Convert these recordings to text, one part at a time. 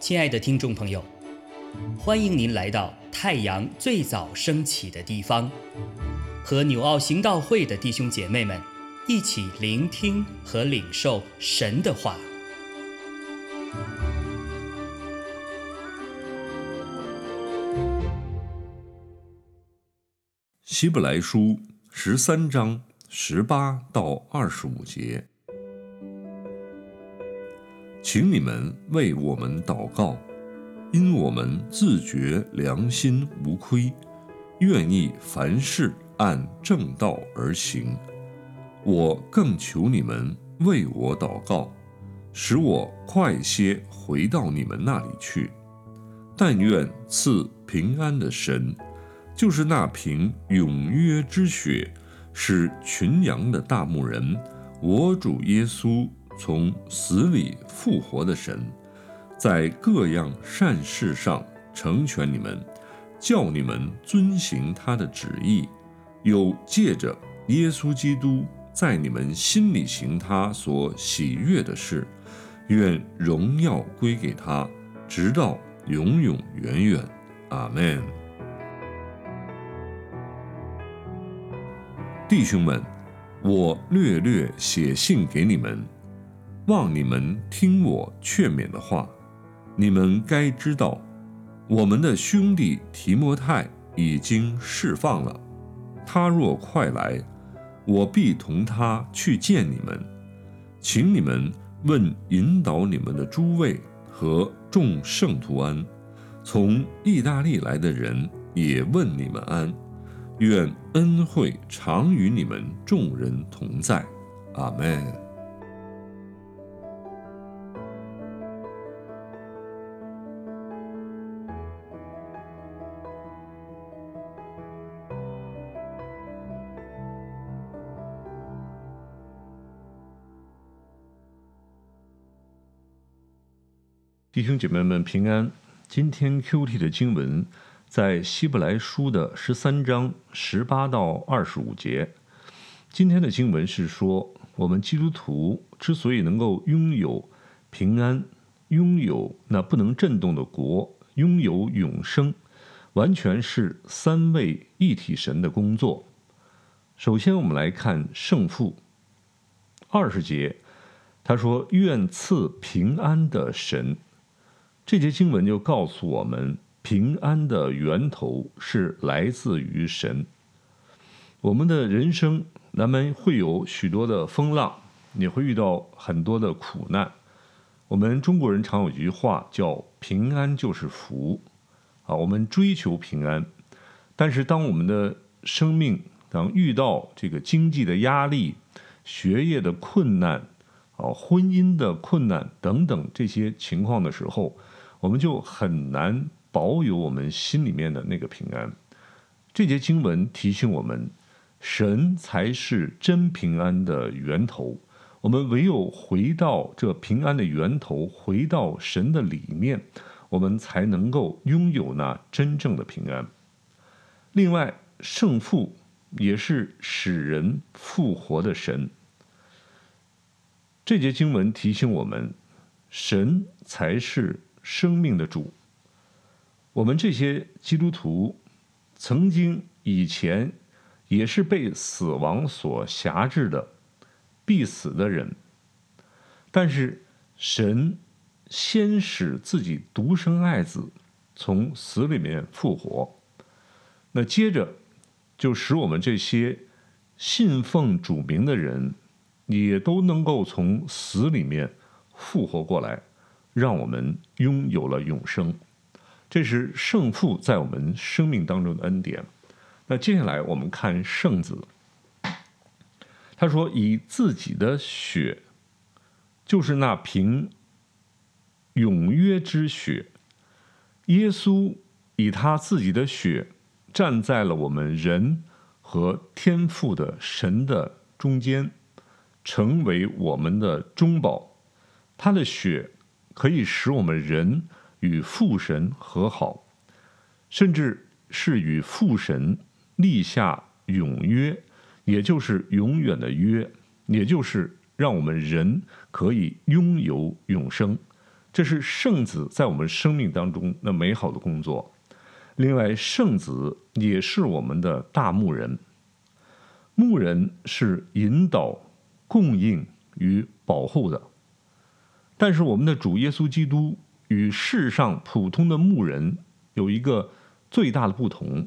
亲爱的听众朋友，欢迎您来到太阳最早升起的地方，和纽奥行道会的弟兄姐妹们一起聆听和领受神的话。希伯来书十三章十八到二十五节。请你们为我们祷告，因我们自觉良心无亏，愿意凡事按正道而行。我更求你们为我祷告，使我快些回到你们那里去。但愿赐平安的神，就是那凭永约之血使群羊的大牧人，我主耶稣。从死里复活的神，在各样善事上成全你们，叫你们遵行他的旨意，又借着耶稣基督在你们心里行他所喜悦的事，愿荣耀归给他，直到永永远远。阿门。弟兄们，我略略写信给你们。望你们听我劝勉的话，你们该知道，我们的兄弟提摩太已经释放了。他若快来，我必同他去见你们，请你们问引导你们的诸位和众圣徒安。从意大利来的人也问你们安。愿恩惠常与你们众人同在。阿门。弟兄姐妹们平安。今天 Q T 的经文在希伯来书的十三章十八到二十五节。今天的经文是说，我们基督徒之所以能够拥有平安，拥有那不能震动的国，拥有永生，完全是三位一体神的工作。首先，我们来看圣父。二十节，他说：“愿赐平安的神。”这节经文就告诉我们，平安的源头是来自于神。我们的人生难免会有许多的风浪，也会遇到很多的苦难。我们中国人常有一句话叫“平安就是福”，啊，我们追求平安。但是当我们的生命当遇到这个经济的压力、学业的困难、啊，婚姻的困难等等这些情况的时候，我们就很难保有我们心里面的那个平安。这节经文提醒我们，神才是真平安的源头。我们唯有回到这平安的源头，回到神的里面，我们才能够拥有那真正的平安。另外，圣父也是使人复活的神。这节经文提醒我们，神才是。生命的主，我们这些基督徒曾经以前也是被死亡所辖制的必死的人，但是神先使自己独生爱子从死里面复活，那接着就使我们这些信奉主名的人也都能够从死里面复活过来。让我们拥有了永生，这是圣父在我们生命当中的恩典。那接下来我们看圣子，他说：“以自己的血，就是那凭永约之血，耶稣以他自己的血站在了我们人和天父的神的中间，成为我们的中保。他的血。”可以使我们人与父神和好，甚至是与父神立下永约，也就是永远的约，也就是让我们人可以拥有永生。这是圣子在我们生命当中那美好的工作。另外，圣子也是我们的大牧人。牧人是引导、供应与保护的，但是我们的主耶稣基督与世上普通的牧人有一个最大的不同，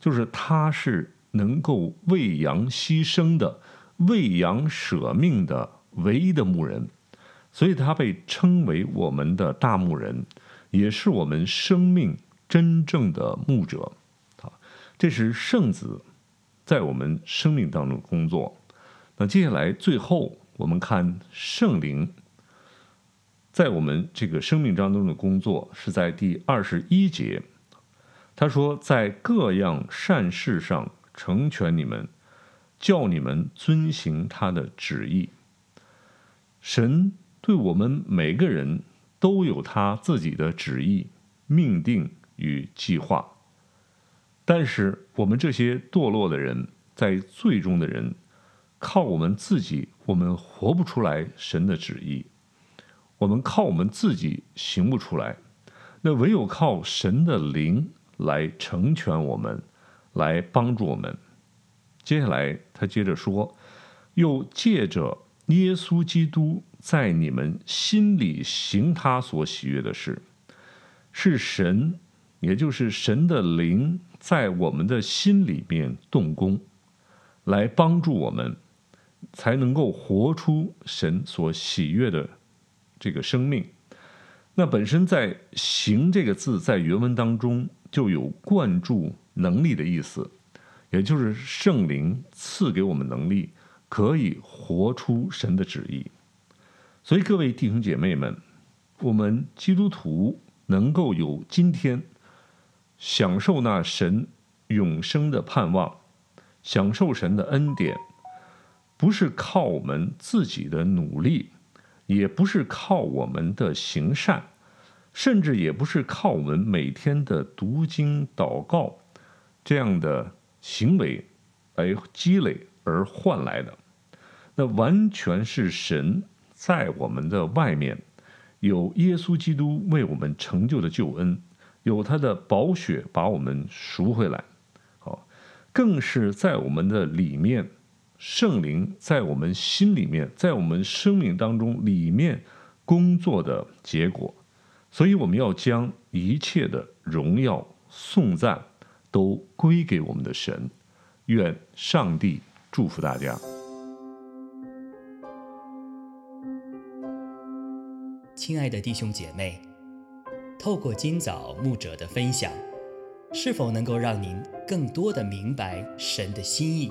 就是他是能够喂羊牺牲的、喂羊舍命的唯一的牧人。所以，他被称为我们的大牧人，也是我们生命真正的牧者。啊，这是圣子在我们生命当中工作。那接下来，最后我们看圣灵在我们这个生命当中的工作，是在第二十一节。他说：“在各样善事上成全你们，叫你们遵行他的旨意。”神。对我们每个人都有他自己的旨意、命定与计划，但是我们这些堕落的人，在最终的人，靠我们自己，我们活不出来神的旨意；我们靠我们自己行不出来，那唯有靠神的灵来成全我们，来帮助我们。接下来他接着说，又借着耶稣基督。在你们心里行他所喜悦的事，是神，也就是神的灵，在我们的心里面动工，来帮助我们，才能够活出神所喜悦的这个生命。那本身在“行”这个字在原文当中就有灌注能力的意思，也就是圣灵赐给我们能力，可以活出神的旨意。所以，各位弟兄姐妹们，我们基督徒能够有今天享受那神永生的盼望，享受神的恩典，不是靠我们自己的努力，也不是靠我们的行善，甚至也不是靠我们每天的读经祷告这样的行为来积累而换来的，那完全是神。在我们的外面，有耶稣基督为我们成就的救恩，有他的宝血把我们赎回来，好，更是在我们的里面，圣灵在我们心里面，在我们生命当中里面工作的结果，所以我们要将一切的荣耀颂赞都归给我们的神，愿上帝祝福大家。亲爱的弟兄姐妹，透过今早牧者的分享，是否能够让您更多的明白神的心意，